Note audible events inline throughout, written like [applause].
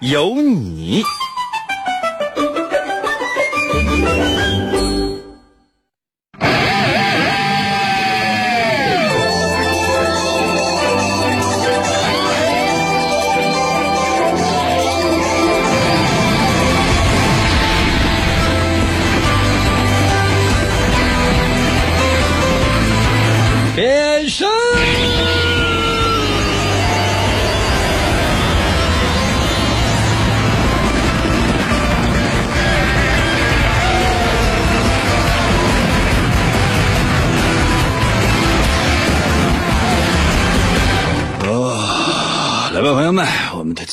有你。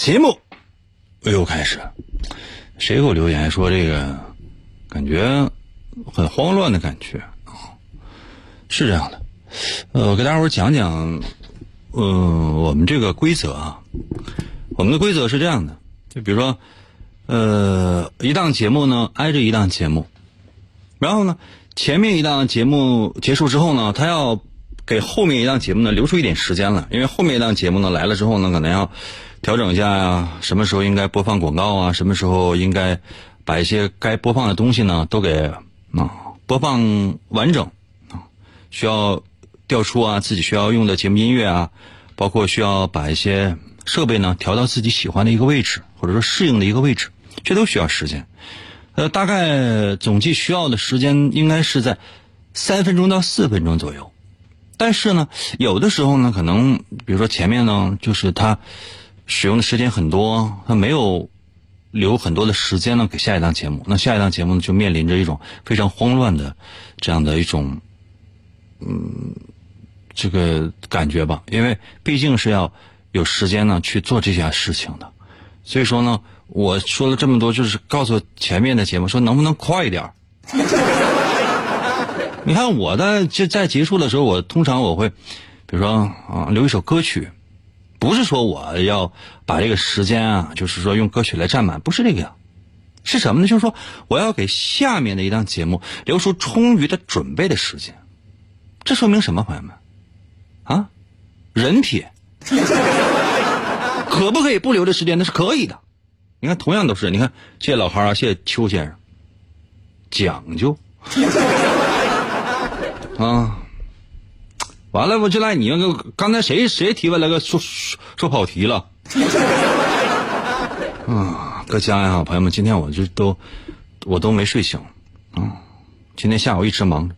节目。又开始。谁给我留言说这个感觉很慌乱的感觉？是这样的，呃，给大家伙讲讲，嗯、我们这个规则啊，我们的规则是这样的，就比如说，呃，一档节目呢挨着一档节目，然后呢，前面一档节目结束之后呢，他要给后面一档节目呢留出一点时间了，因为后面一档节目呢来了之后呢，可能要调整一下呀、什么时候应该播放广告啊，什么时候应该把一些该播放的东西呢都给啊播放完整啊，需要调出啊自己需要用的节目音乐啊，包括需要把一些设备呢调到自己喜欢的一个位置，或者说适应的一个位置，这都需要时间。呃，大概总计需要的时间应该是在三分钟到四分钟左右。但是呢，有的时候呢，可能比如说前面呢，就是它使用的时间很多，他没有留很多的时间呢给下一档节目，那下一档节目呢就面临着一种非常慌乱的这样的一种，嗯，这个感觉吧，因为毕竟是要有时间呢去做这件事情的，所以说呢，我说了这么多，就是告诉前面的节目说能不能快一点 [laughs] 你看我的就在结束的时候，我通常我会，比如说啊，留一首歌曲，不是说我要把这个时间啊，就是说用歌曲来占满，不是这个呀，是什么呢？就是说我要给下面的一档节目留出充裕的准备的时间，这说明什么，朋友们？啊，人品，可不可以不留这时间？那是可以的。你看，同样都是，你看，谢谢老汉啊，谢谢邱先生，讲究。[laughs] 啊，完了，我就赖你那个，刚才谁谁提问了个说说说跑题了。[laughs] 啊，搁家呀，朋友们，今天我就都我都没睡醒啊，今天下午一直忙着。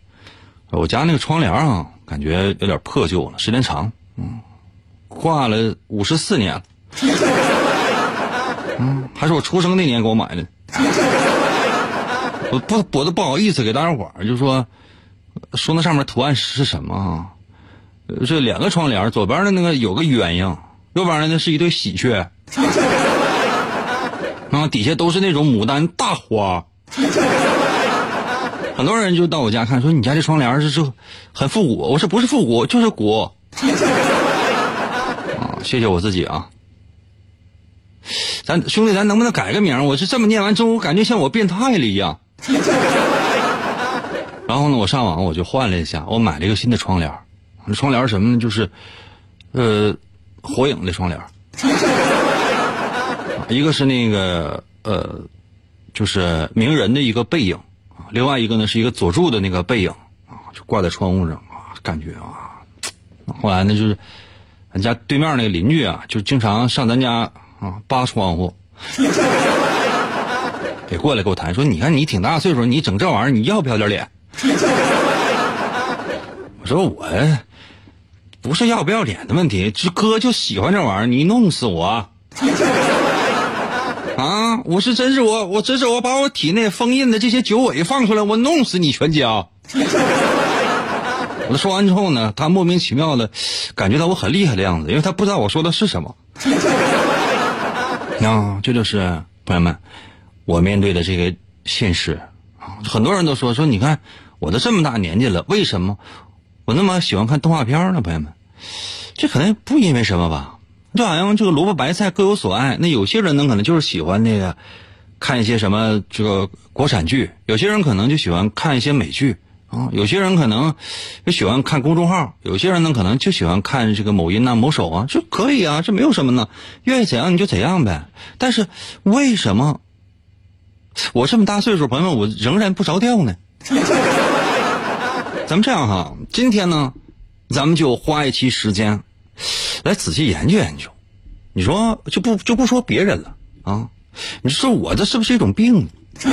我家那个窗帘啊，感觉有点破旧了，时间长，嗯，挂了五十四年了，[laughs] 嗯，还是我出生那年给我买的。[laughs] 我不，我都不好意思给大家伙儿就说。说那上面图案是什么啊？呃这两个窗帘，左边的那个有个鸳鸯，右边的那是一对喜鹊，[laughs] 啊，底下都是那种牡丹大花。[laughs] 很多人就到我家看，说你家这窗帘是是很复古，我说不是复古，就是古。[laughs] 啊，谢谢我自己啊。咱兄弟，咱能不能改个名？我是这么念完之后，我感觉像我变态了一样。然后呢，我上网我就换了一下，我买了一个新的窗帘。窗帘什么呢？就是，呃，火影的窗帘。一个是那个呃，就是鸣人的一个背影，另外一个呢是一个佐助的那个背影啊，就挂在窗户上啊，感觉啊。后来呢，就是俺家对面那个邻居啊，就经常上咱家啊扒窗户。得过来跟我谈说，你看你挺大岁数，你整这玩意儿，你要不要点脸？我说我不是要不要脸的问题，这哥就喜欢这玩意儿，你弄死我！[laughs] 啊，我是真是我，我真是我把我体内封印的这些九尾放出来，我弄死你全家！我说完之后呢，他莫名其妙的感觉到我很厉害的样子，因为他不知道我说的是什么。啊，这就是朋友们，我面对的这个现实，很多人都说说，你看我都这么大年纪了，为什么我那么喜欢看动画片呢？朋友们，这可能不因为什么吧？就好像这个萝卜白菜各有所爱，那有些人呢可能就是喜欢那个看一些什么这个国产剧，有些人可能就喜欢看一些美剧啊，有些人可能就喜欢看公众号，有些人呢可能就喜欢看这个某音呐、某手啊，这可以啊，这没有什么呢，愿意怎样你就怎样呗。但是为什么我这么大岁数，朋友们，我仍然不着调呢？[laughs] 咱们这样哈，今天呢，咱们就花一期时间来仔细研究研究。你说就不就不说别人了啊？你说我这是不是一种病？[laughs]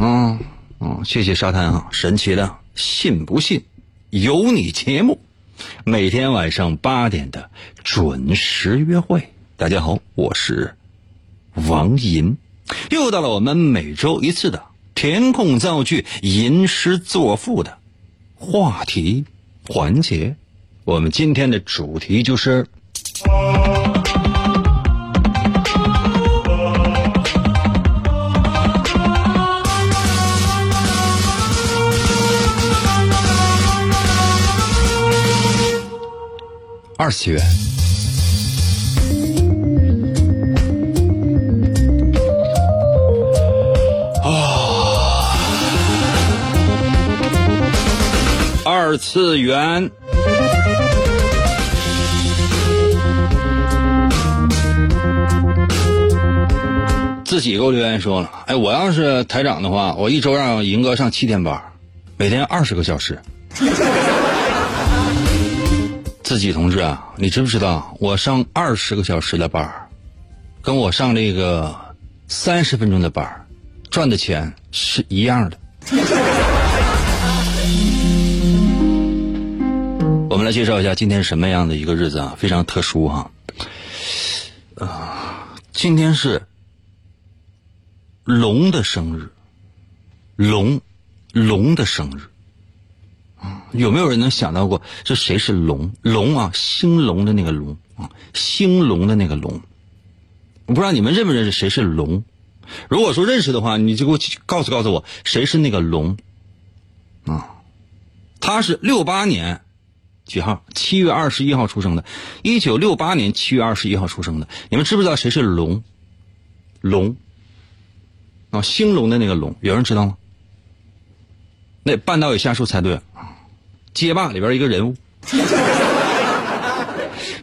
嗯嗯，谢谢沙滩啊，神奇的，信不信？有你节目，每天晚上八点的准时约会。大家好，我是王银，又到了我们每周一次的填空造句、吟诗作赋的话题环节。我们今天的主题就是。二次元。次元。自己给我留言说了，哎，我要是台长的话，我一周让银哥上七天班，每天二十个小时。[laughs] 自己同志啊，你知不知道我上二十个小时的班跟我上这个三十分钟的班赚的钱是一样的。我们来介绍一下今天什么样的一个日子啊，非常特殊哈。啊，今天是龙的生日，龙，龙的生日。有没有人能想到过这谁是龙？龙啊，兴隆的那个龙啊，兴隆的那个龙。我不知道你们认不认识谁是龙？如果说认识的话，你就给我告诉告诉我谁是那个龙啊？他是六八年几号？七月二十一号出生的，一九六八年七月二十一号出生的。你们知不知道谁是龙？龙啊，兴隆的那个龙，有人知道吗？那半道以下数猜对了。街霸里边一个人物，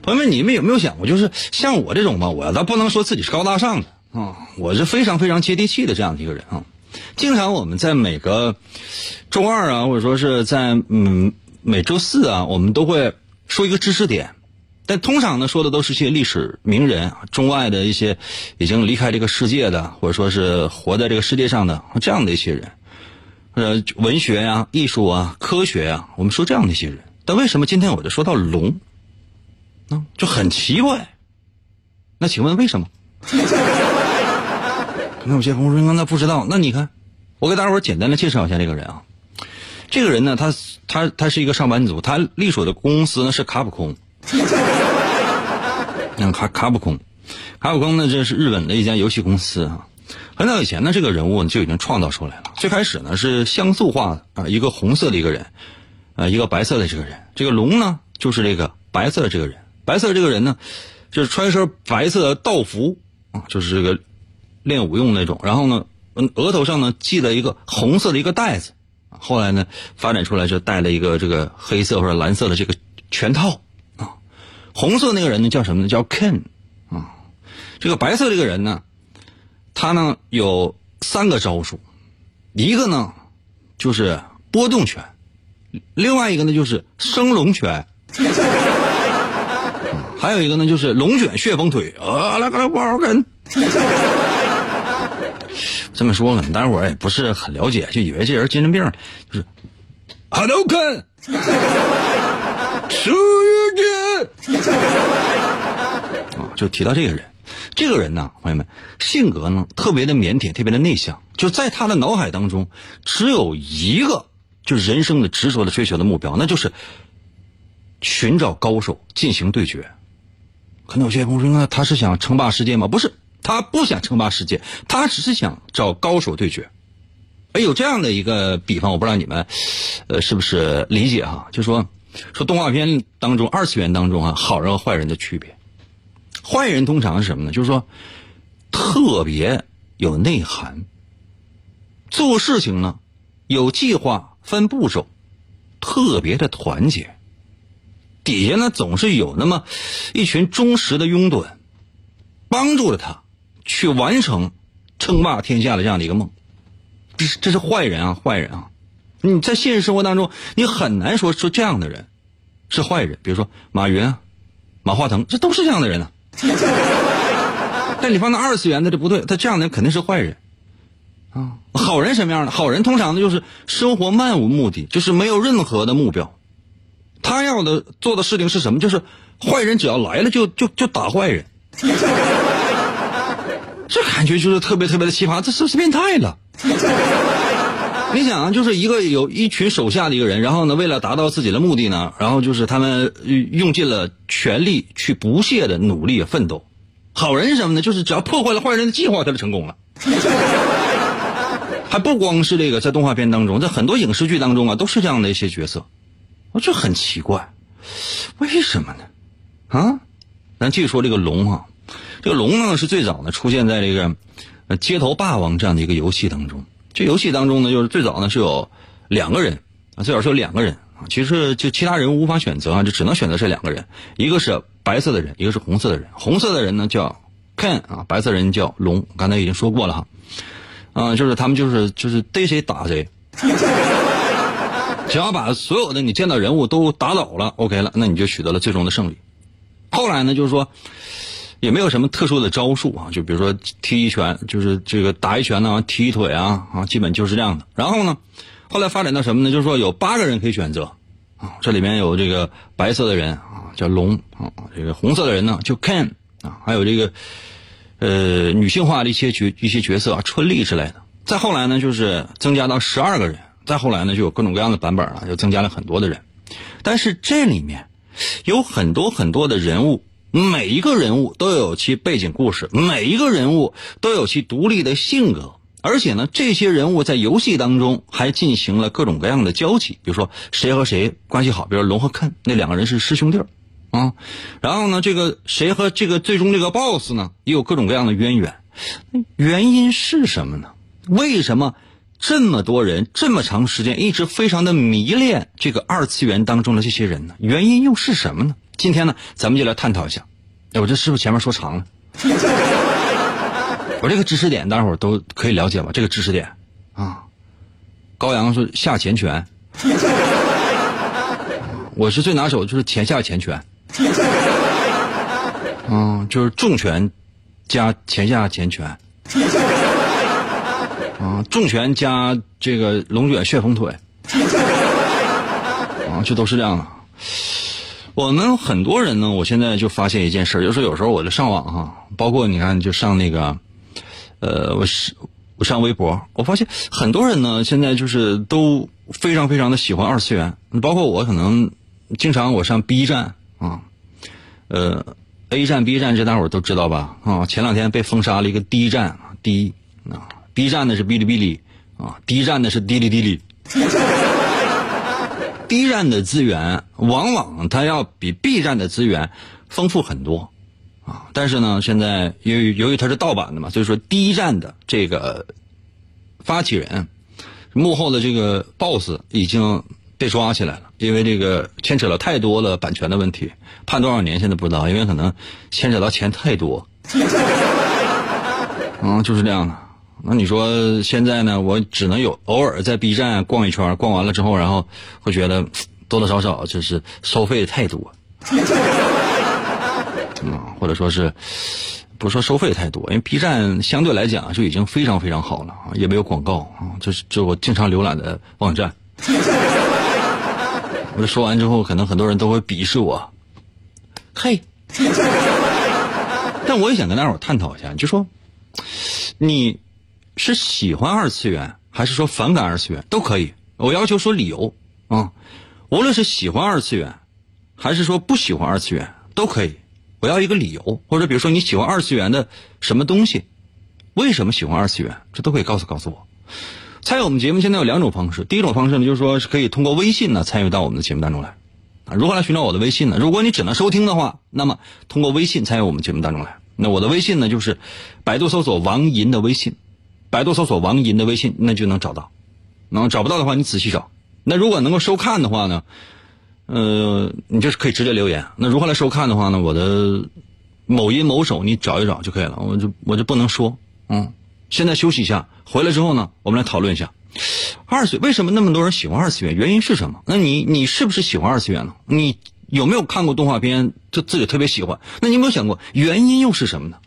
朋友们，你们有没有想过，就是像我这种吧，我倒不能说自己是高大上的啊，我是非常非常接地气的这样的一个人啊。经常我们在每个周二啊，或者说是在嗯每周四啊，我们都会说一个知识点，但通常呢说的都是些历史名人、中外的一些已经离开这个世界的，或者说是活在这个世界上的这样的一些人。呃，文学呀、艺术啊、科学呀，我们说这样的一些人，但为什么今天我就说到龙？嗯，就很奇怪。那请问为什么？[laughs] 那有些朋友说那不知道。那你看，我给大伙简单的介绍一下这个人啊。这个人呢，他他他是一个上班族，他隶属的公司呢是卡普空。那 [laughs] 卡卡普空，卡普空呢这是日本的一家游戏公司啊。很早以前呢，这个人物就已经创造出来了。最开始呢是像素化的啊，一个红色的一个人，啊，一个白色的这个人。这个龙呢，就是这个白色的这个人。白色的这个人呢，就是穿一身白色的道服啊，就是这个练武用那种。然后呢，嗯，额头上呢系了一个红色的一个带子。后来呢，发展出来就带了一个这个黑色或者蓝色的这个全套啊。红色那个人呢叫什么呢？叫 Ken 啊。这个白色这个人呢？他呢有三个招数，一个呢就是波动拳，另外一个呢就是升龙拳，还有一个呢就是龙卷旋风腿。啊，来个来玩根。这么说了，待会儿也不是很了解，就以为这人精神病，就是 Hello Ken，出狱啊，就提到这个人。这个人呢，朋友们，性格呢特别的腼腆，特别的内向。就在他的脑海当中，只有一个就人生的执着的追求的目标，那就是寻找高手进行对决。可能有些朋友说，那他是想称霸世界吗？不是，他不想称霸世界，他只是想找高手对决。哎，有这样的一个比方，我不知道你们，呃，是不是理解哈？就说说动画片当中二次元当中啊，好人和坏人的区别。坏人通常是什么呢？就是说特别有内涵，做事情呢有计划、分步骤，特别的团结。底下呢总是有那么一群忠实的拥趸，帮助了他去完成称霸天下的这样的一个梦。这是这是坏人啊，坏人啊！你在现实生活当中，你很难说说这样的人是坏人。比如说马云啊、马化腾，这都是这样的人呢。[laughs] 但你放到二次元的这不对，他这样的人肯定是坏人啊。好人什么样的？好人通常呢就是生活漫无目的，就是没有任何的目标。他要的做的事情是什么？就是坏人只要来了就就就打坏人。这感觉就是特别特别的奇葩，这是不是变态了？[laughs] 你想啊，就是一个有一群手下的一个人，然后呢，为了达到自己的目的呢，然后就是他们用尽了全力去不懈的努力奋斗。好人是什么呢？就是只要破坏了坏人的计划，他就成功了。还不光是这个，在动画片当中，在很多影视剧当中啊，都是这样的一些角色。我这很奇怪，为什么呢？啊，咱继续说这个龙哈。这个龙呢是最早呢出现在这个街头霸王这样的一个游戏当中。这游戏当中呢，就是最早呢是有两个人啊，最早是有两个人啊。其实就其他人无法选择啊，就只能选择这两个人，一个是白色的人，一个是红色的人。红色的人呢叫 Ken 啊，白色人叫龙。刚才已经说过了哈，啊，就是他们就是就是逮谁打谁，[laughs] 只要把所有的你见到人物都打倒了，OK 了，那你就取得了最终的胜利。后来呢，就是说。也没有什么特殊的招数啊，就比如说踢一拳，就是这个打一拳呢，踢一腿啊，啊，基本就是这样的。然后呢，后来发展到什么呢？就是说有八个人可以选择啊，这里面有这个白色的人啊，叫龙啊，这个红色的人呢就 Ken 啊，还有这个呃女性化的一些角一些角色啊，春丽之类的。再后来呢，就是增加到十二个人。再后来呢，就有各种各样的版本啊，就增加了很多的人。但是这里面有很多很多的人物。每一个人物都有其背景故事，每一个人物都有其独立的性格，而且呢，这些人物在游戏当中还进行了各种各样的交集，比如说谁和谁关系好，比如龙和肯那两个人是师兄弟儿啊，然后呢，这个谁和这个最终这个 BOSS 呢也有各种各样的渊源，原因是什么呢？为什么这么多人这么长时间一直非常的迷恋这个二次元当中的这些人呢？原因又是什么呢？今天呢，咱们就来探讨一下。哎，我这是不是前面说长了？[laughs] 我这个知识点，大伙儿都可以了解吧？这个知识点啊，高阳是下前拳，[laughs] 我是最拿手就是前下前拳，[laughs] 嗯，就是重拳加前下前拳，啊，重拳加这个龙卷旋风腿，啊，这都是这样的。我们很多人呢，我现在就发现一件事，就是有时候我就上网哈，包括你看，就上那个，呃，我是我上微博，我发现很多人呢，现在就是都非常非常的喜欢二次元，包括我可能经常我上 B 站啊，呃，A 站、B 站这大伙儿都知道吧？啊，前两天被封杀了一个 D 站，D 啊，B 站的是哔哩哔哩啊，D 站的是滴哩滴哩。B 站的资源往往它要比 B 站的资源丰富很多，啊，但是呢，现在由于由于它是盗版的嘛，所以说 D 站的这个发起人幕后的这个 boss 已经被抓起来了，因为这个牵扯了太多了版权的问题，判多少年现在不知道，因为可能牵扯到钱太多，[laughs] 嗯，就是这样的。那你说现在呢？我只能有偶尔在 B 站逛一圈，逛完了之后，然后会觉得多多少少就是收费太多，啊，[laughs] 或者说是不是说收费太多，因为 B 站相对来讲就已经非常非常好了，也没有广告啊，就是就我经常浏览的网站。[laughs] 我说完之后，可能很多人都会鄙视我，嘿，[laughs] 但我也想跟大伙探讨一下，就说你。是喜欢二次元，还是说反感二次元都可以。我要求说理由啊，无论是喜欢二次元，还是说不喜欢二次元都可以。我要一个理由，或者比如说你喜欢二次元的什么东西，为什么喜欢二次元，这都可以告诉告诉我。参与我们节目现在有两种方式，第一种方式呢，就是说是可以通过微信呢参与到我们的节目当中来。啊，如何来寻找我的微信呢？如果你只能收听的话，那么通过微信参与我们节目当中来。那我的微信呢，就是百度搜索王银的微信，百度搜索王银的微信，那就能找到。能找不到的话，你仔细找。那如果能够收看的话呢，呃，你就是可以直接留言。那如何来收看的话呢？我的某音某手你找一找就可以了。我就我就不能说，嗯。现在休息一下，回来之后呢，我们来讨论一下二次为什么那么多人喜欢二次元，原因是什么？那你你是不是喜欢二次元呢？你有没有看过动画片就自己特别喜欢？那你有没有想过原因又是什么呢？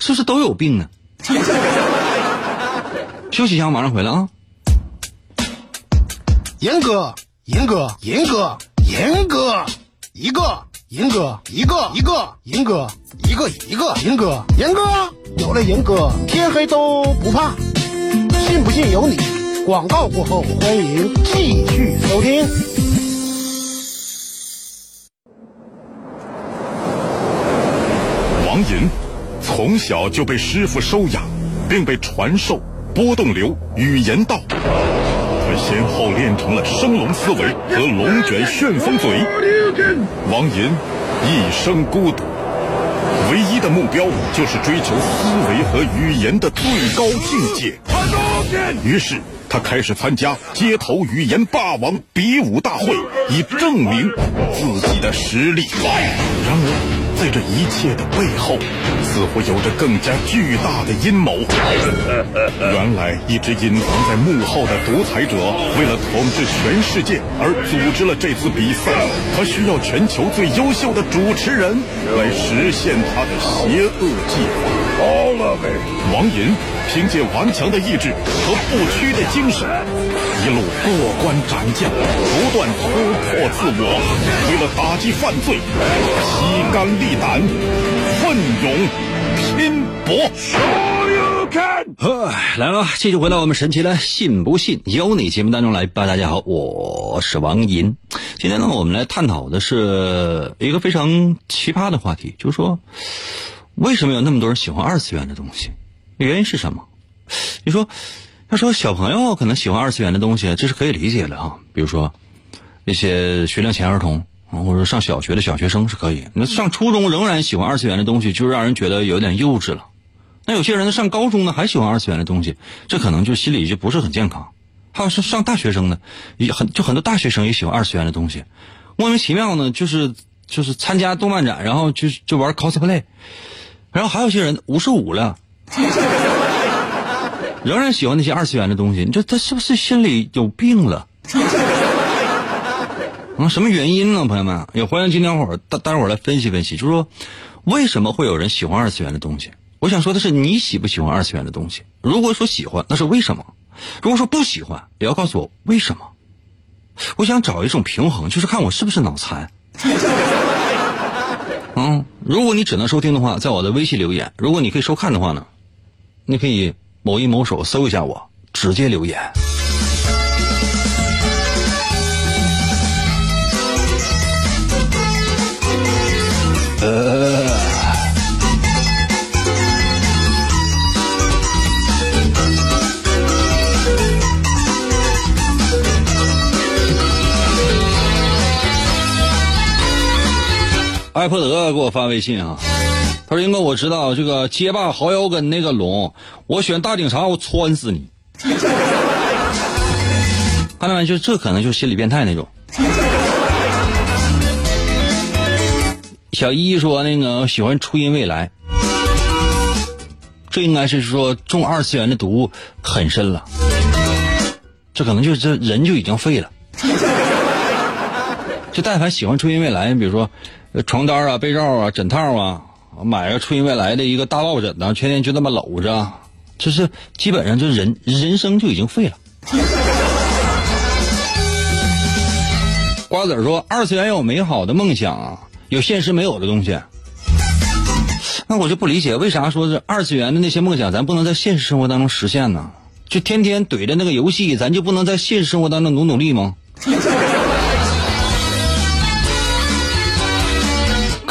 是不是都有病呢？休息一下，马上回来啊！严哥，严哥，严哥，严哥，一个。银哥，一个一个银哥，一个一个银哥，银哥有了银哥，天黑都不怕，信不信由你。广告过后，欢迎继续收听。王银从小就被师傅收养，并被传授波动流语言道，他先后练成了升龙思维和龙卷旋风嘴。王银一生孤独，唯一的目标就是追求思维和语言的最高境界。于是，他开始参加街头语言霸王比武大会，以证明自己的实力。然而，在这一切的背后，似乎有着更加巨大的阴谋。[laughs] 原来，一直隐藏在幕后的独裁者，为了统治全世界而组织了这次比赛。他需要全球最优秀的主持人来实现他的邪恶计划。王银凭借顽强的意志和不屈的精神，一路过关斩将，不断突破自我，为了打击犯罪，披肝沥。胆，奋勇拼搏。来了，继续回到我们神奇的“信不信由你”节目当中来吧。大家好，我是王银。今天呢，我们来探讨的是一个非常奇葩的话题，就是说，为什么有那么多人喜欢二次元的东西？原因是什么？你说，他说小朋友可能喜欢二次元的东西，这是可以理解的啊。比如说，那些学龄前儿童。或者上小学的小学生是可以，那上初中仍然喜欢二次元的东西，就让人觉得有点幼稚了。那有些人，上高中呢还喜欢二次元的东西，这可能就心里就不是很健康。还有是上大学生呢，也很就很多大学生也喜欢二次元的东西，莫名其妙呢，就是就是参加动漫展，然后就就玩 cosplay，然后还有些人五十五了，[laughs] 仍然喜欢那些二次元的东西，你说他是不是心里有病了？[laughs] 啊，什么原因呢，朋友们？也欢迎今天伙儿大大家伙来分析分析，就是说，为什么会有人喜欢二次元的东西？我想说的是，你喜不喜欢二次元的东西？如果说喜欢，那是为什么？如果说不喜欢，也要告诉我为什么？我想找一种平衡，就是看我是不是脑残。[laughs] 嗯，如果你只能收听的话，在我的微信留言；如果你可以收看的话呢，你可以某一某手搜一下我，直接留言。艾珀德给我发微信啊，他说：“英哥，我知道这个街霸豪腰跟那个龙，我选大警察，我穿死你。”看到没？就这可能就是心理变态那种。小一说：“那个喜欢初音未来，这应该是说中二次元的毒很深了。这可能就是这人就已经废了。就但凡喜欢初音未来，你比如说床单啊、被罩啊、枕套啊，买个初音未来的一个大抱枕呢，天天就那么搂着，就是基本上就人人生就已经废了。”瓜子说：“二次元有美好的梦想啊。”有现实没有的东西，那我就不理解，为啥说是二次元的那些梦想，咱不能在现实生活当中实现呢？就天天怼着那个游戏，咱就不能在现实生活当中努努力吗？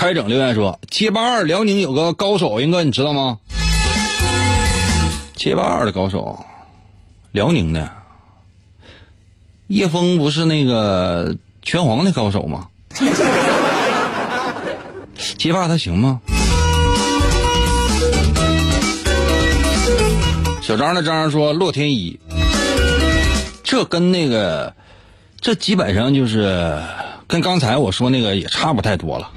开整留言说：“街霸二辽宁有个高手，英哥你知道吗？”街霸二的高手，辽宁的叶枫不是那个拳皇的高手吗？[laughs] 街霸他行吗？小张的张说：“洛天依，这跟那个，这基本上就是跟刚才我说那个也差不太多了。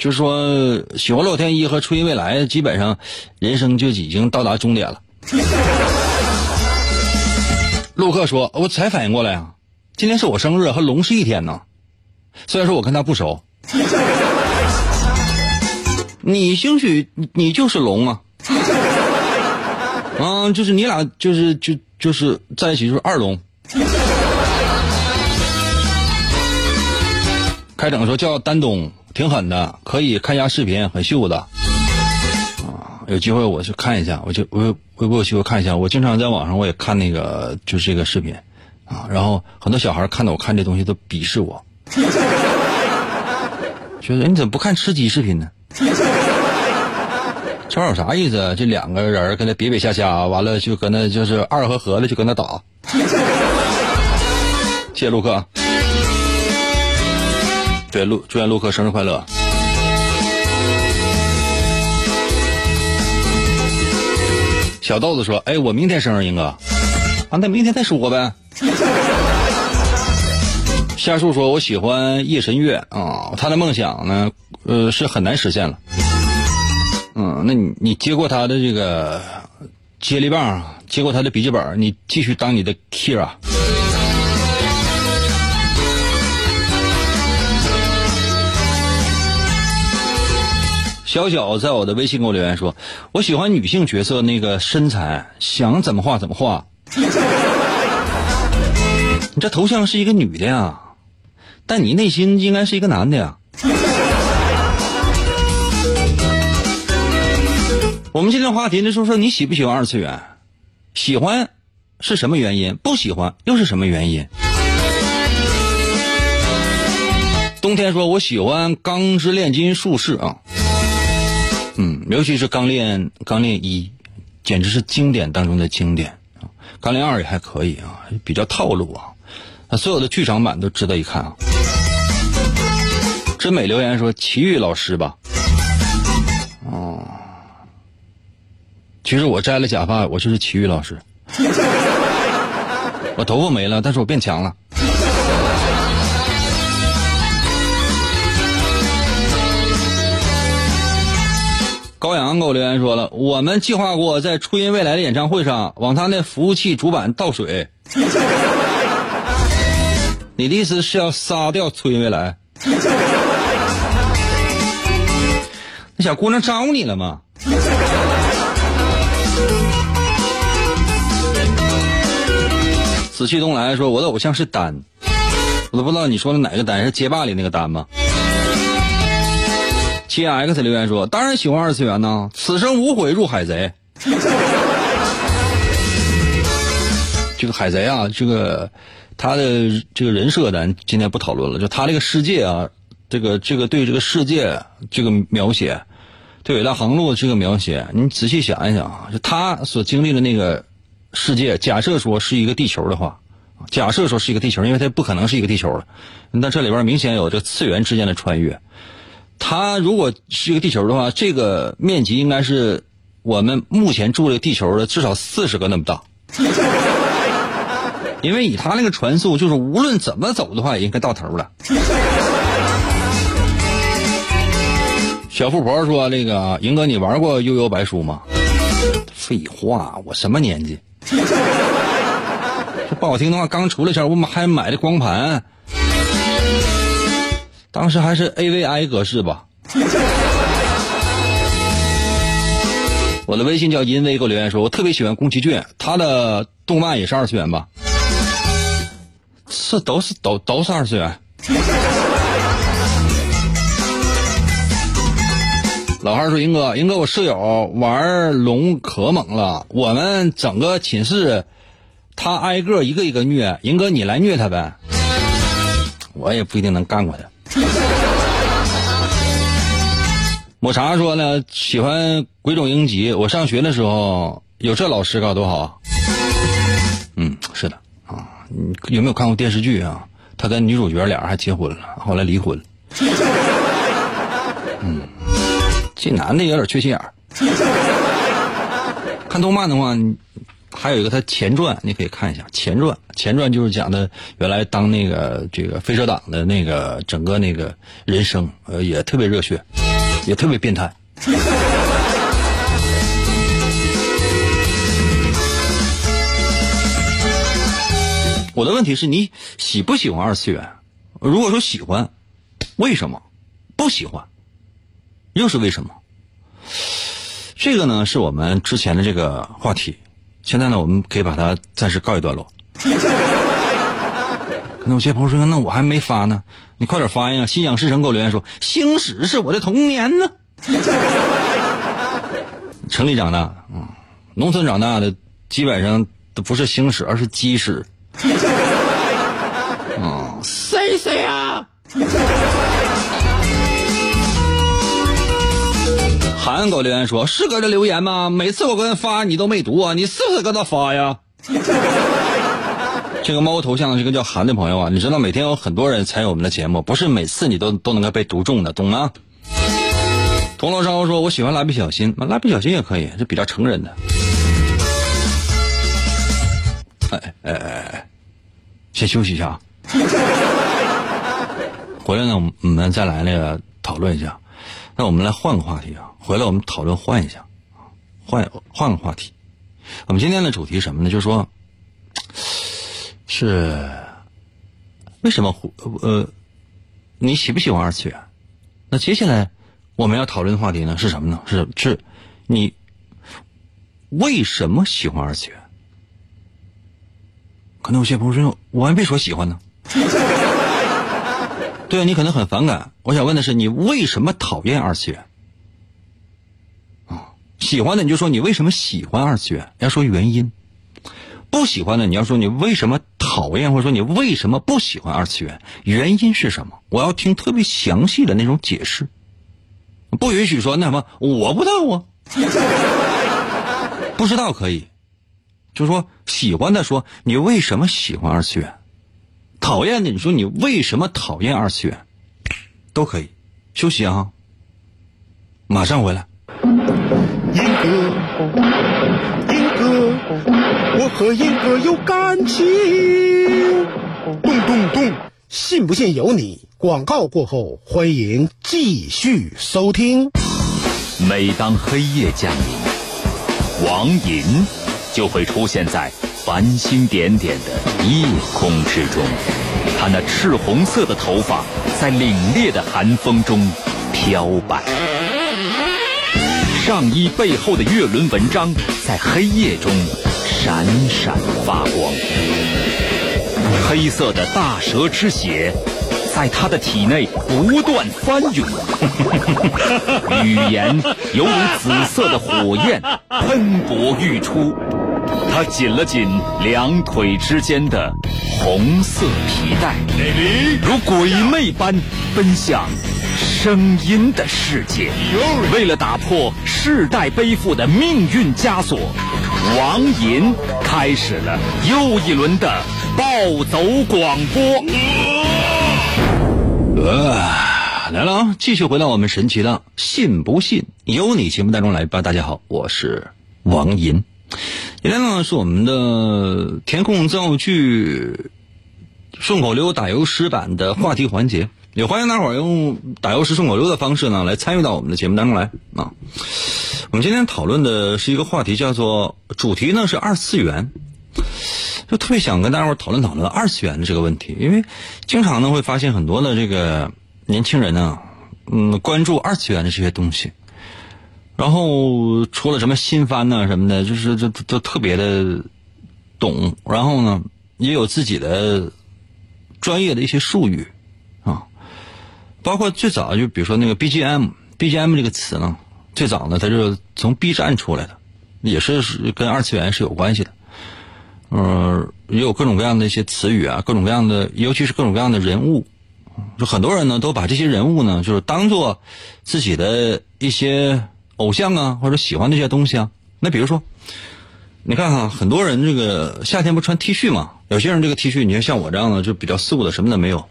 就是说，喜欢洛天依和初音未来，基本上人生就已经到达终点了。”陆克说：“我才反应过来啊，今天是我生日，和龙是一天呢。虽然说我跟他不熟，你兴许你就是龙啊。”嗯，就是你俩，就是就就是在一起就是二龙。开整说叫丹东，挺狠的，可以看一下视频，很秀的。啊，有机会我去看一下，我就我微博有机会看一下。我经常在网上我也看那个就是这个视频，啊，然后很多小孩看到我看这东西都鄙视我，[laughs] 觉得你怎么不看吃鸡视频呢？[laughs] 这玩意有啥意思？这两个人跟那比比下下，完了就搁那就是二和合的就搁那打。谢谢陆克，对陆祝愿陆克生日快乐。小豆子说：“哎，我明天生日，英哥啊，那明天再说呗。[laughs] ”夏树说：“我喜欢夜神月啊，他的梦想呢，呃，是很难实现了。”嗯，那你你接过他的这个接力棒，接过他的笔记本，你继续当你的 Kira。小小在我的微信给我留言说：“我喜欢女性角色那个身材，想怎么画怎么画。[laughs] ”你这头像是一个女的呀，但你内心应该是一个男的呀。[laughs] 我们今天话题呢，说说你喜不喜欢二次元？喜欢是什么原因？不喜欢又是什么原因？冬天说，我喜欢《钢之炼金术士》啊，嗯，尤其是《钢炼》《钢炼一》，简直是经典当中的经典啊，《钢炼二》也还可以啊，比较套路啊，那所有的剧场版都值得一看啊。真美留言说，奇遇老师吧。哦其实我摘了假发，我就是奇遇老师。[laughs] 我头发没了，但是我变强了。高阳给我留言说了，我们计划过在初音未来的演唱会上往他那服务器主板倒水。[laughs] 你的意思是要杀掉初音未来？[laughs] 那小姑娘招你了吗？[laughs] 紫气东来说：“我的偶像是丹，我都不知道你说的哪个丹是街霸里那个丹吗？”七 X 留言说：“当然喜欢二次元呢，此生无悔入海贼。”这个海贼啊，这个他的这个人设咱今天不讨论了，就他这个世界啊，这个这个对这个世界这个描写，对伟大航路这个描写，你仔细想一想啊，就他所经历的那个。世界假设说是一个地球的话，假设说是一个地球，因为它不可能是一个地球了。那这里边明显有这个次元之间的穿越。它如果是一个地球的话，这个面积应该是我们目前住的地球的至少四十个那么大。[laughs] 因为以他那个传速，就是无论怎么走的话，也应该到头了。小富婆说：“那个赢哥，你玩过《悠悠白书》吗？”废话，我什么年纪？[laughs] 这不好听的话，刚出来前我们还买的光盘，当时还是 AVI 格式吧。[laughs] 我的微信叫银威，给我留言说，我特别喜欢宫崎骏，他的动漫也是二次元吧？是，都是都都是二次元。[laughs] 老汉说：“英哥，英哥，我舍友玩龙可猛了，我们整个寝室，他挨个一个一个虐。英哥，你来虐他呗，我也不一定能干过他。”抹茶说呢，喜欢鬼冢英吉。我上学的时候有这老师，该多好啊！嗯，是的啊。你有没有看过电视剧啊？他跟女主角俩还结婚了，后来离婚。[laughs] 嗯，这男的有点缺心眼儿。看动漫的话，还有一个他前传，你可以看一下前传。前传就是讲的原来当那个这个飞车党的那个整个那个人生，呃，也特别热血，也特别变态。[laughs] 我的问题是你喜不喜欢二次元？如果说喜欢，为什么？不喜欢，又是为什么？这个呢，是我们之前的这个话题。现在呢，我们可以把它暂时告一段落。那有些朋友说：“那我还没发呢，你快点发呀！”心想事成给我留言说：“星矢是我的童年呢。[laughs] ”城里长大，嗯，农村长大的基本上都不是星矢，而是鸡屎。[laughs] 嗯，谁谁啊？[laughs] 韩狗留言说：“是搁这留言吗？每次我给他发你都没读啊，你是不是搁这发呀？”这个猫头像的这个叫韩的朋友啊，你知道每天有很多人参与我们的节目，不是每次你都都能够被读中的，懂吗？铜锣烧说：“我喜欢蜡笔小新，蜡笔小新也可以，是比较成人的。”哎哎哎哎，先休息一下，回来呢，我们再来那个讨论一下。那我们来换个话题啊，回来我们讨论换一下，换换个话题。我们今天的主题什么呢？就是说，是为什么呃，你喜不喜欢二次元？那接下来我们要讨论的话题呢是什么呢？是是，你为什么喜欢二次元？可能有些朋友说，我还没说喜欢呢。[laughs] 对啊，你可能很反感。我想问的是，你为什么讨厌二次元？啊，喜欢的你就说你为什么喜欢二次元，要说原因；不喜欢的你要说你为什么讨厌，或者说你为什么不喜欢二次元，原因是什么？我要听特别详细的那种解释。不允许说那什么，我不知道啊，[laughs] 不知道可以，就说喜欢的说你为什么喜欢二次元。讨厌的，你说你为什么讨厌二次元？都可以，休息啊，马上回来。哥，我和英哥有感情。咚咚咚，信不信由你。广告过后，欢迎继续收听。每当黑夜降临，王银就会出现在。繁星点点的夜空之中，他那赤红色的头发在凛冽的寒风中飘摆，上衣背后的月轮纹章在黑夜中闪闪发光，黑色的大蛇之血在他的体内不断翻涌，[laughs] 语言犹如紫色的火焰喷薄欲出。他紧了紧两腿之间的红色皮带，如鬼魅般奔向声音的世界。为了打破世代背负的命运枷锁，王银开始了又一轮的暴走广播。呃，来了啊！继续回到我们神奇的“信不信由你”节目当中来吧。大家好，我是王银。今天呢是我们的填空造句顺口溜打油诗版的话题环节，也欢迎大伙儿用打油诗顺口溜的方式呢来参与到我们的节目当中来啊。我们今天讨论的是一个话题，叫做主题呢是二次元，就特别想跟大伙儿讨论讨论二次元的这个问题，因为经常呢会发现很多的这个年轻人呢，嗯，关注二次元的这些东西。然后出了什么新番呢？什么的，就是这都特别的懂。然后呢，也有自己的专业的一些术语。包括最早就比如说那个 BGM，BGM 这个词呢，最早呢它就是从 B 站出来的，也是跟二次元是有关系的。嗯，也有各种各样的一些词语啊，各种各样的，尤其是各种各样的人物就很多人呢都把这些人物呢，就是当做自己的一些偶像啊，或者喜欢的一些东西啊。那比如说，你看哈，很多人这个夏天不穿 T 恤嘛，有些人这个 T 恤，你看像我这样的就比较素的，什么都没有。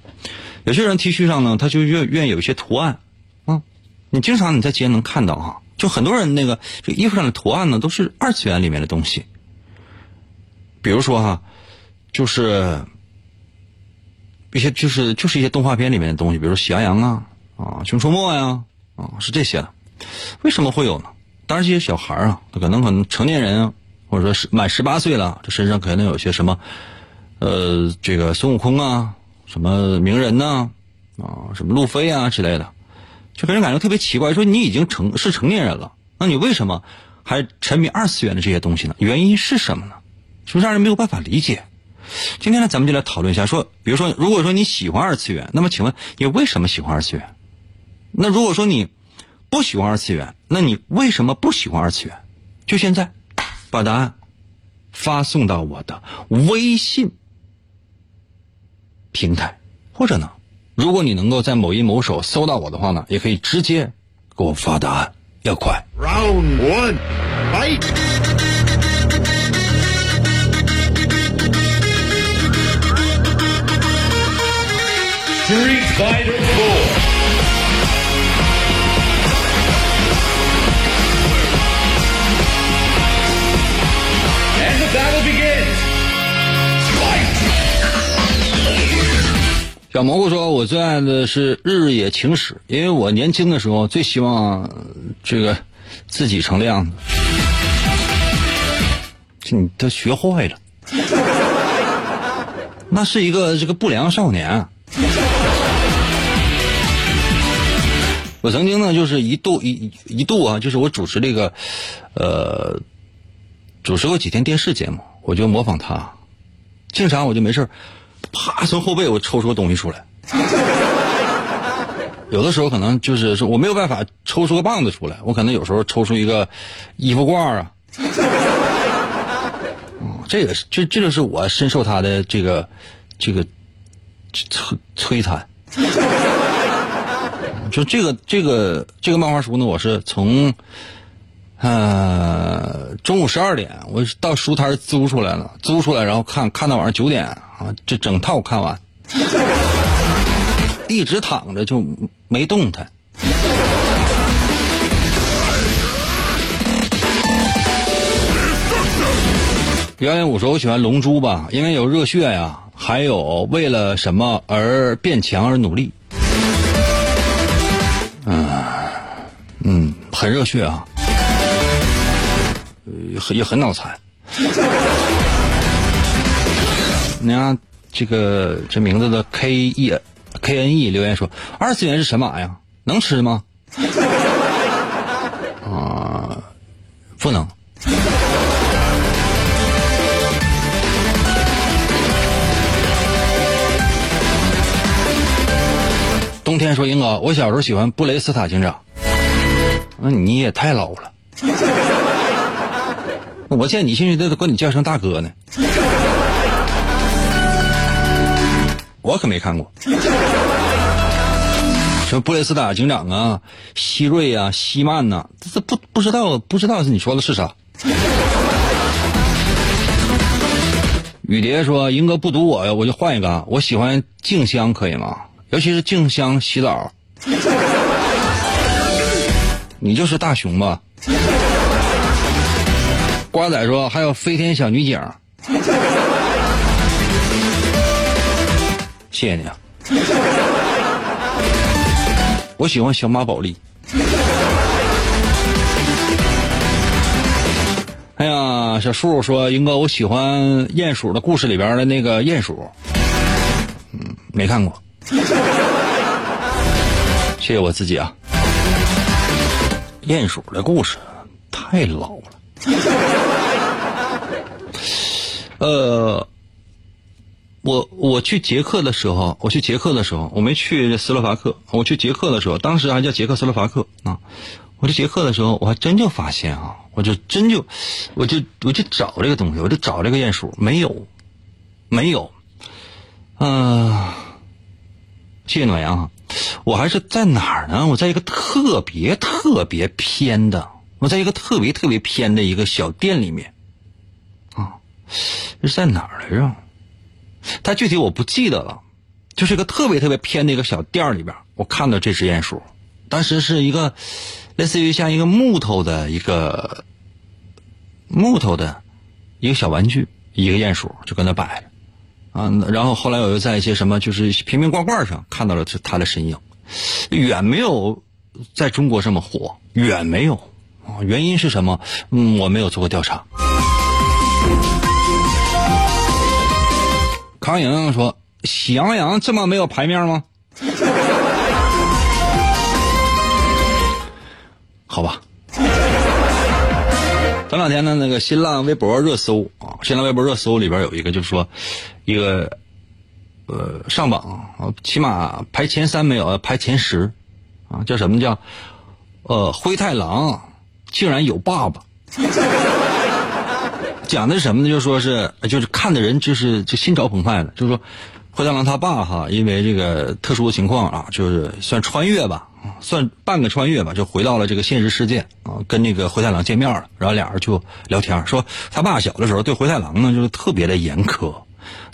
有些人 T 恤上呢，他就愿愿意有一些图案啊。你经常你在街能看到哈，就很多人那个这衣服上的图案呢，都是二次元里面的东西。比如说哈，就是一些就是就是一些动画片里面的东西，比如喜羊羊啊啊，熊出没呀啊，是这些。为什么会有呢？当然，这些小孩啊，他可能可能成年人啊或者说是满十八岁了，这身上可能有些什么呃，这个孙悟空啊，什么名人呐啊，什么路飞啊之类的，就给人感觉特别奇怪。说你已经成是成年人了，那你为什么还沉迷二次元的这些东西呢？原因是什么呢？就让人没有办法理解。今天呢，咱们就来讨论一下，说，比如说，如果说你喜欢二次元，那么请问你为什么喜欢二次元？那如果说你不喜欢二次元，那你为什么不喜欢二次元？就现在，把答案发送到我的微信平台，或者呢，如果你能够在某音某手搜到我的话呢，也可以直接给我发答案，要快。Round one, fight. Street Fighter 4. 小蘑菇说：“我最爱的是《日日野情史》，因为我年轻的时候最希望这个自己成这样子。这你都学坏了，那是一个这个不良少年。我曾经呢，就是一度一一度啊，就是我主持这个，呃，主持过几天电视节目，我就模仿他，经常我就没事儿啪从后背我抽出个东西出来，有的时候可能就是说我没有办法抽出个棒子出来，我可能有时候抽出一个衣服挂啊，这个是这这就是我深受他的这个这个摧摧残。就这个这个这个漫画书呢，我是从呃中午十二点，我到书摊租出来了，租出来然后看看到晚上九点啊，这整套看完，一直躺着就没动弹。表演我说我喜欢龙珠吧，因为有热血呀，还有为了什么而变强而努力。嗯嗯，很热血啊，呃也很脑残。你看这个这名字的 K E K N E 留言说：“二次元是神马呀，能吃吗？” [laughs] 啊、不能。冬天说：“英哥，我小时候喜欢布雷斯塔警长。”那你也太老了。[laughs] 我见你现在都管你叫声大哥呢。我可没看过。[laughs] 什么布雷斯塔警长啊，希瑞啊，希曼呐、这这不不知道不知道是你说的是啥？雨蝶说：“英哥不读我呀，我就换一个，我喜欢静香，可以吗？尤其是静香洗澡。”你就是大熊吧？瓜仔说还有飞天小女警，谢谢你啊！[laughs] 我喜欢小马宝莉。哎呀，小树说英哥，我喜欢鼹鼠的故事里边的那个鼹鼠，嗯，没看过。[laughs] 谢谢我自己啊。鼹鼠的故事太老了。呃，我我去捷克的时候，我去捷克的时候，我没去斯洛伐克。我去捷克的时候，当时还叫捷克斯洛伐克啊。我去捷克的时候，我还真就发现啊，我就真就，我就我就找这个东西，我就找这个鼹鼠，没有，没有，嗯、谢谢暖阳啊，我还是在哪儿呢？我在一个特别特别偏的，我在一个特别特别偏的一个小店里面，啊，这是在哪儿来着？它具体我不记得了，就是一个特别特别偏的一个小店里边，我看到这只鼹鼠，当时是一个类似于像一个木头的一个木头的一个小玩具，一个鼹鼠就搁那摆着。啊，然后后来我又在一些什么就是瓶瓶罐罐上看到了它的身影，远没有在中国这么火，远没有啊。原因是什么？嗯，我没有做过调查。康莹莹说：“喜羊羊这么没有排面吗？” [laughs] 好吧。前两天呢，那个新浪微博热搜啊，新浪微博热搜里边有一个，就是说，一个，呃，上榜，起码排前三没有，排前十，啊，叫什么叫，呃，灰太狼竟然有爸爸，讲的什么呢？就说是，就是看的人就是就心潮澎湃的，就是说，灰太狼他爸哈，因为这个特殊的情况啊，就是算穿越吧。算半个穿越吧，就回到了这个现实世界啊，跟那个灰太狼见面了，然后俩人就聊天，说他爸小的时候对灰太狼呢就是特别的严苛，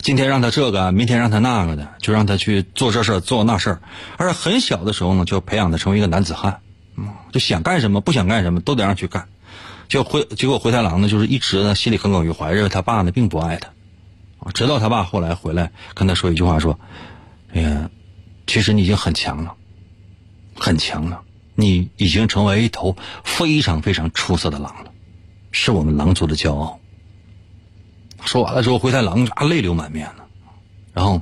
今天让他这个，明天让他那个的，就让他去做这事儿做那事儿而且很小的时候呢就培养他成为一个男子汉，嗯，就想干什么不想干什么都得让去干，就灰结果灰太狼呢就是一直呢心里耿耿于怀，认为他爸呢并不爱他，直到他爸后来回来跟他说一句话说，哎呀，其实你已经很强了。很强了，你已经成为一头非常非常出色的狼了，是我们狼族的骄傲。说完了之后，灰太狼啊泪流满面的，然后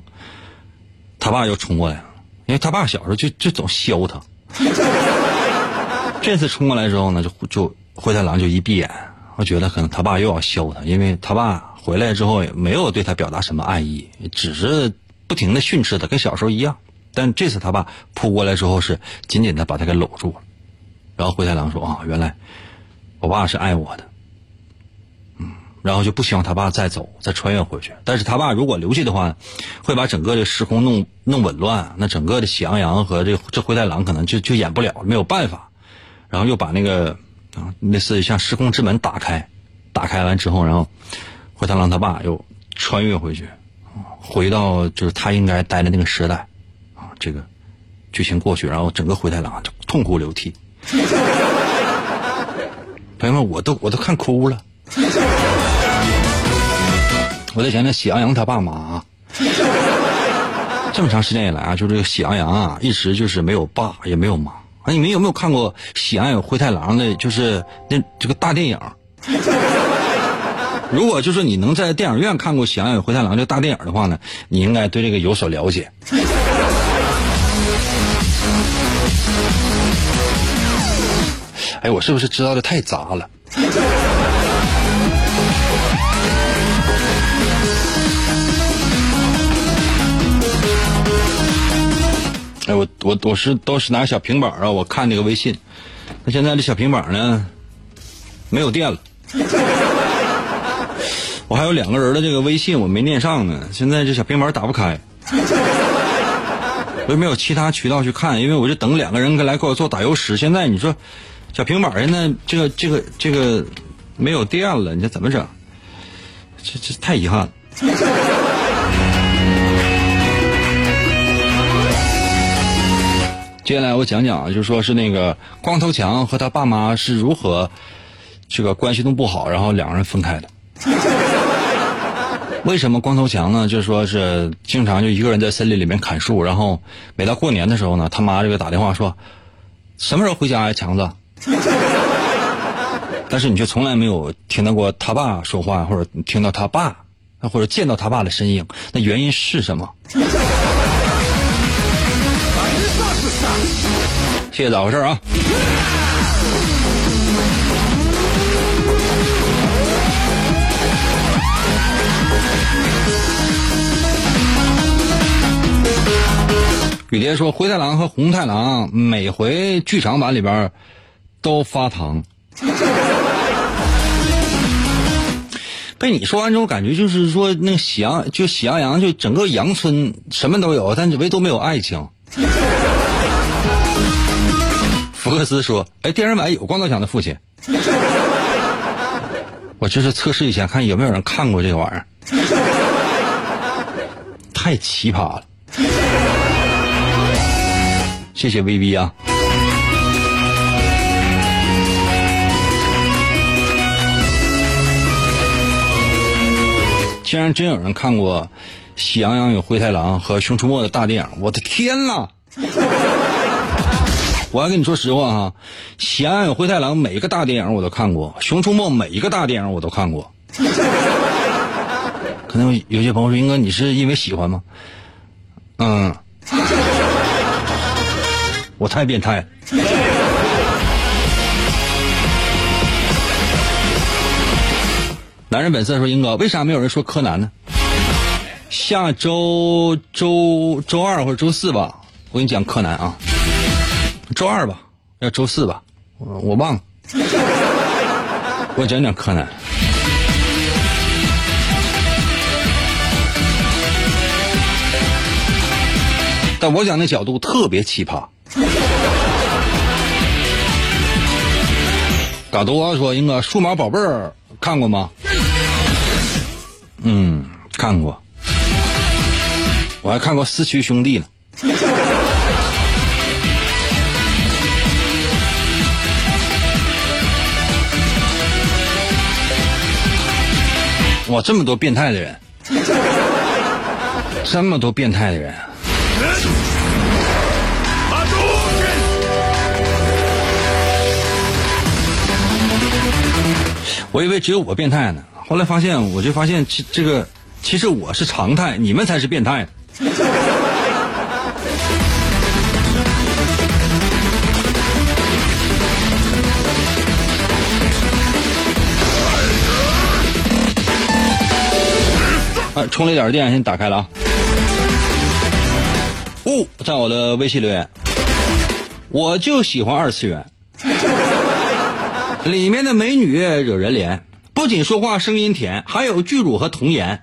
他爸又冲过来了，因为他爸小时候就就总削他。[laughs] 这次冲过来之后呢，就就灰太狼就一闭眼，我觉得可能他爸又要削他，因为他爸回来之后也没有对他表达什么爱意，只是不停的训斥他，跟小时候一样。但这次他爸扑过来之后，是紧紧的把他给搂住了。然后灰太狼说：“啊，原来我爸是爱我的。”嗯，然后就不希望他爸再走，再穿越回去。但是他爸如果留下的话，会把整个的时空弄弄紊乱。那整个的喜羊羊和这这灰太狼可能就就演不了，没有办法。然后又把那个啊，类似像时空之门打开，打开完之后，然后灰太狼他爸又穿越回去，回到就是他应该待的那个时代。啊这个剧情过去，然后整个灰太狼就痛哭流涕。朋友们，我都我都看哭了。我在想那，喜羊羊他爸妈啊这么长时间以来啊，就这个喜羊羊啊，一直就是没有爸也没有妈。啊，你们有没有看过《喜羊羊灰太狼》的？就是那这个大电影。[laughs] 如果就是你能在电影院看过《喜羊羊灰太狼》这大电影的话呢，你应该对这个有所了解。哎，我是不是知道的太杂了？哎，我我我是都是拿小平板啊，我看这个微信。那现在这小平板呢，没有电了。我还有两个人的这个微信我没念上呢，现在这小平板打不开。我也没有其他渠道去看，因为我就等两个人来给我做打油诗。现在你说。小平板现在这个这个这个没有电了，你这怎么整？这这太遗憾了。接下来我讲讲，就说是那个光头强和他爸妈是如何这个关系弄不好，然后两个人分开的。[laughs] 为什么光头强呢？就说是经常就一个人在森林里面砍树，然后每到过年的时候呢，他妈这个打电话说，什么时候回家呀，强子？[laughs] 但是你却从来没有听到过他爸说话，或者听到他爸，或者见到他爸的身影。那原因是什么？谢谢咋回事啊？雨蝶说：“灰太狼和红太狼每回剧场版里边。”都发糖，[laughs] 被你说完之后，感觉就是说，那喜羊就喜羊羊，就整个羊村什么都有，但是唯独没有爱情。福克斯说：“哎，电影版有光头强的父亲。[laughs] ”我就是测试一下，看有没有人看过这个玩意儿。[laughs] 太奇葩了！谢谢 VV 啊。竟然真有人看过《喜羊羊与灰太狼》和《熊出没》的大电影，我的天呐！[laughs] 我要跟你说实话哈，《喜羊羊与灰太狼》每一个大电影我都看过，《熊出没》每一个大电影我都看过。可能有些朋友说：“英哥，你是因为喜欢吗？”嗯，我太变态。男人本色说：“英哥，为啥没有人说柯南呢？下周周周二或者周四吧，我跟你讲柯南啊。周二吧，要周四吧，我我忘了。我讲讲柯南。但我讲的角度特别奇葩。嘎多说：“英哥，数码宝贝儿看过吗？”嗯，看过。我还看过四驱兄弟呢。哇，这么多变态的人，[laughs] 这么多变态的人。我以为只有我变态呢，后来发现，我就发现这这个其实我是常态，你们才是变态。啊，充了一点电，先打开了啊。哦，在我的微信留言，我就喜欢二次元，[laughs] 里面的美女惹人怜，不仅说话声音甜，还有巨乳和童颜，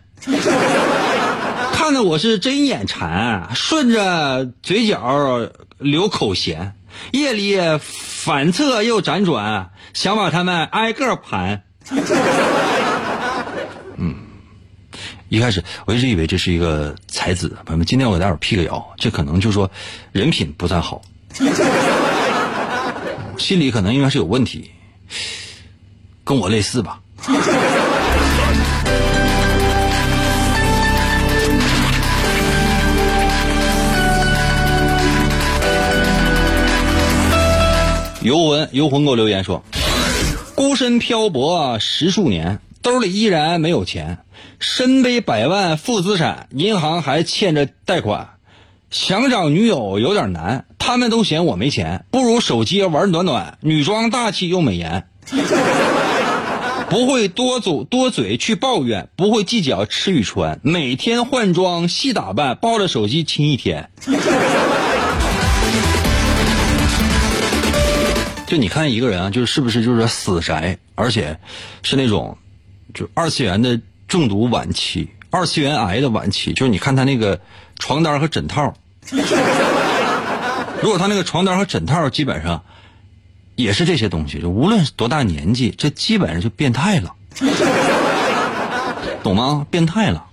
看得我是真眼馋，顺着嘴角流口涎，夜里反侧又辗转，想把他们挨个盘。一开始我一直以为这是一个才子，朋友们，今天我给大伙辟个谣，这可能就说人品不太好，心里可能应该是有问题，跟我类似吧。游魂游魂给我留言说，孤身漂泊十数年，兜里依然没有钱，身背百万负资产，银行还欠着贷款，想找女友有点难，他们都嫌我没钱，不如手机玩暖暖，女装大气又美颜，不会多嘴多嘴去抱怨，不会计较吃与穿，每天换装细打扮，抱着手机亲一天。就你看一个人啊，就是不是就是死宅，而且是那种就二次元的中毒晚期，二次元癌的晚期。就是你看他那个床单和枕套，如果他那个床单和枕套基本上也是这些东西，就无论多大年纪，这基本上就变态了，懂吗？变态了。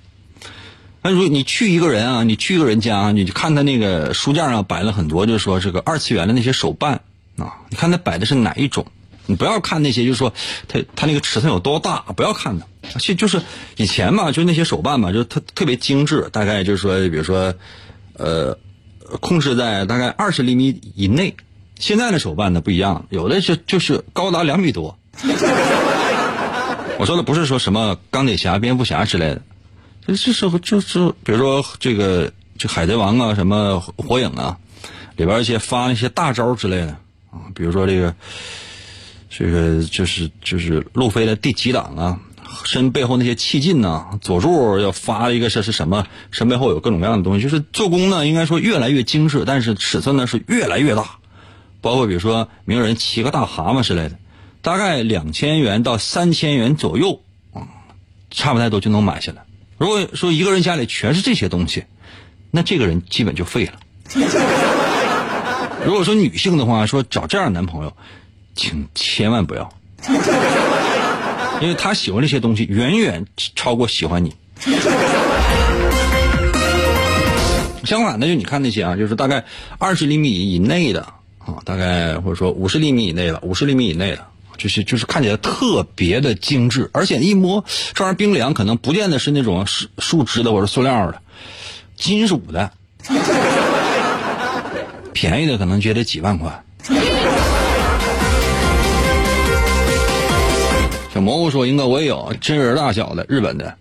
那如果你去一个人啊，你去一个人家，你就看他那个书架上摆了很多，就是说这个二次元的那些手办。啊，你看他摆的是哪一种？你不要看那些，就是说它它那个尺寸有多大，不要看它。其实就是以前嘛，就那些手办嘛，就特特别精致，大概就是说，比如说，呃，控制在大概二十厘米以内。现在的手办呢不一样，有的是就是高达两米多。[laughs] 我说的不是说什么钢铁侠、蝙蝠侠之类的，就是就是比如说这个就海贼王啊，什么火影啊，里边一些发那些大招之类的。啊，比如说这个，这个就是就是路飞的第几档啊？身背后那些气劲呐，佐助要发一个是是什么？身背后有各种各样的东西，就是做工呢，应该说越来越精致，但是尺寸呢是越来越大。包括比如说鸣人骑个大蛤蟆之类的，大概两千元到三千元左右啊，差不太多就能买下来。如果说一个人家里全是这些东西，那这个人基本就废了。[laughs] 如果说女性的话，说找这样的男朋友，请千万不要，因为他喜欢这些东西远远超过喜欢你。相反的，就你看那些啊，就是大概二十厘米以内的啊，大概或者说五十厘米以内的，五十厘米以内的，就是就是看起来特别的精致，而且一摸这玩意儿冰凉，可能不见得是那种树树脂的或者塑料的，金属的，[laughs] 便宜的可能觉得几万块。小蘑菇说：“应该我也有真人大小的日本的。”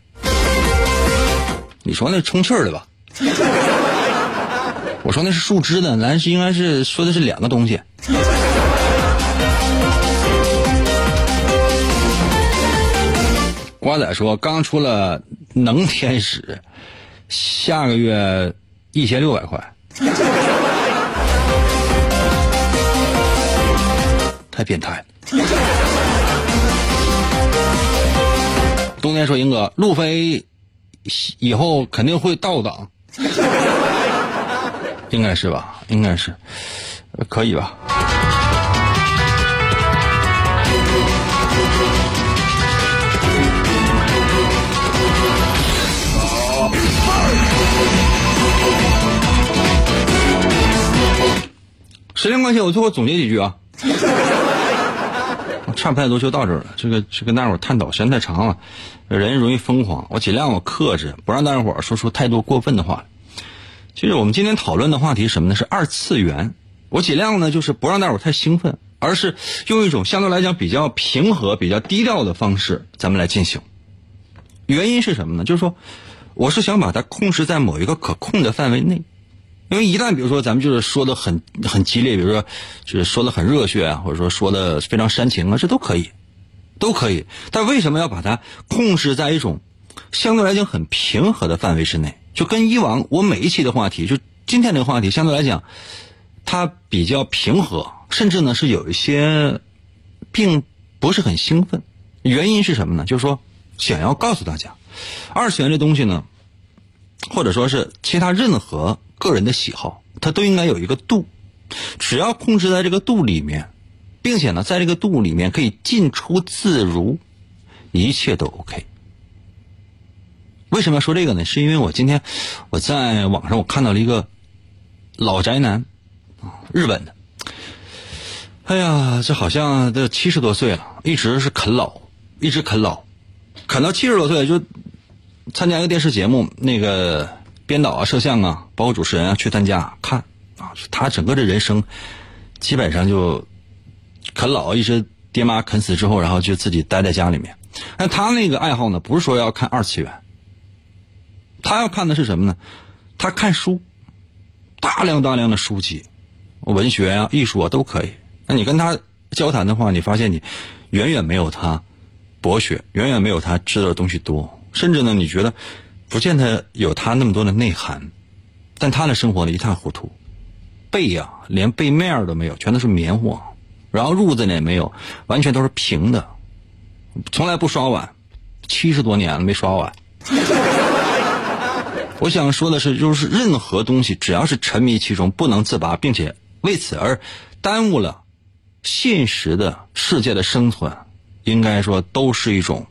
你说那充气儿的吧？我说那是树枝的，咱是应该是说的是两个东西。瓜仔说刚出了能天使，下个月一千六百块，太变态了。冬天说英哥，路飞以后肯定会倒档。应该是吧，应该是，可以吧。时间关系，我最后总结几句啊。差不太多就到这儿了。这个这跟大伙儿探讨时间太长了，人容易疯狂。我尽量我克制，不让大伙儿说出太多过分的话。其实我们今天讨论的话题是什么呢？是二次元。我尽量呢，就是不让大伙儿太兴奋，而是用一种相对来讲比较平和、比较低调的方式，咱们来进行。原因是什么呢？就是说，我是想把它控制在某一个可控的范围内。因为一旦比如说咱们就是说的很很激烈，比如说就是说的很热血啊，或者说说的非常煽情啊，这都可以，都可以。但为什么要把它控制在一种相对来讲很平和的范围之内？就跟以往我每一期的话题，就今天这个话题相对来讲，它比较平和，甚至呢是有一些并不是很兴奋。原因是什么呢？就是说想要告诉大家，二次元这东西呢，或者说是其他任何。个人的喜好，它都应该有一个度，只要控制在这个度里面，并且呢，在这个度里面可以进出自如，一切都 OK。为什么要说这个呢？是因为我今天我在网上我看到了一个老宅男，日本的，哎呀，这好像都七十多岁了，一直是啃老，一直啃老，啃到七十多岁就参加一个电视节目，那个。编导啊，摄像啊，包括主持人啊，去他家看啊，他整个的人生基本上就啃老，一直爹妈啃死之后，然后就自己待在家里面。那他那个爱好呢，不是说要看二次元，他要看的是什么呢？他看书，大量大量的书籍，文学啊、艺术啊都可以。那你跟他交谈的话，你发现你远远没有他博学，远远没有他知道的东西多，甚至呢，你觉得。不见得有他那么多的内涵，但他的生活呢一塌糊涂，被呀连被面都没有，全都是棉花，然后褥子呢也没有，完全都是平的，从来不刷碗，七十多年了没刷碗。[laughs] 我想说的是，就是任何东西只要是沉迷其中不能自拔，并且为此而耽误了现实的世界的生存，应该说都是一种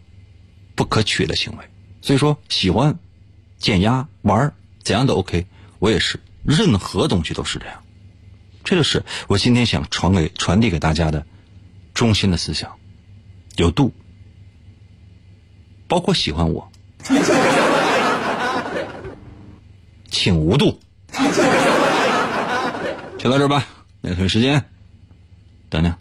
不可取的行为。所以说，喜欢。减压玩怎样都 OK，我也是，任何东西都是这样，这就是我今天想传给传递给大家的中心的思想，有度，包括喜欢我，请无度，就到这吧，那同时间，等等。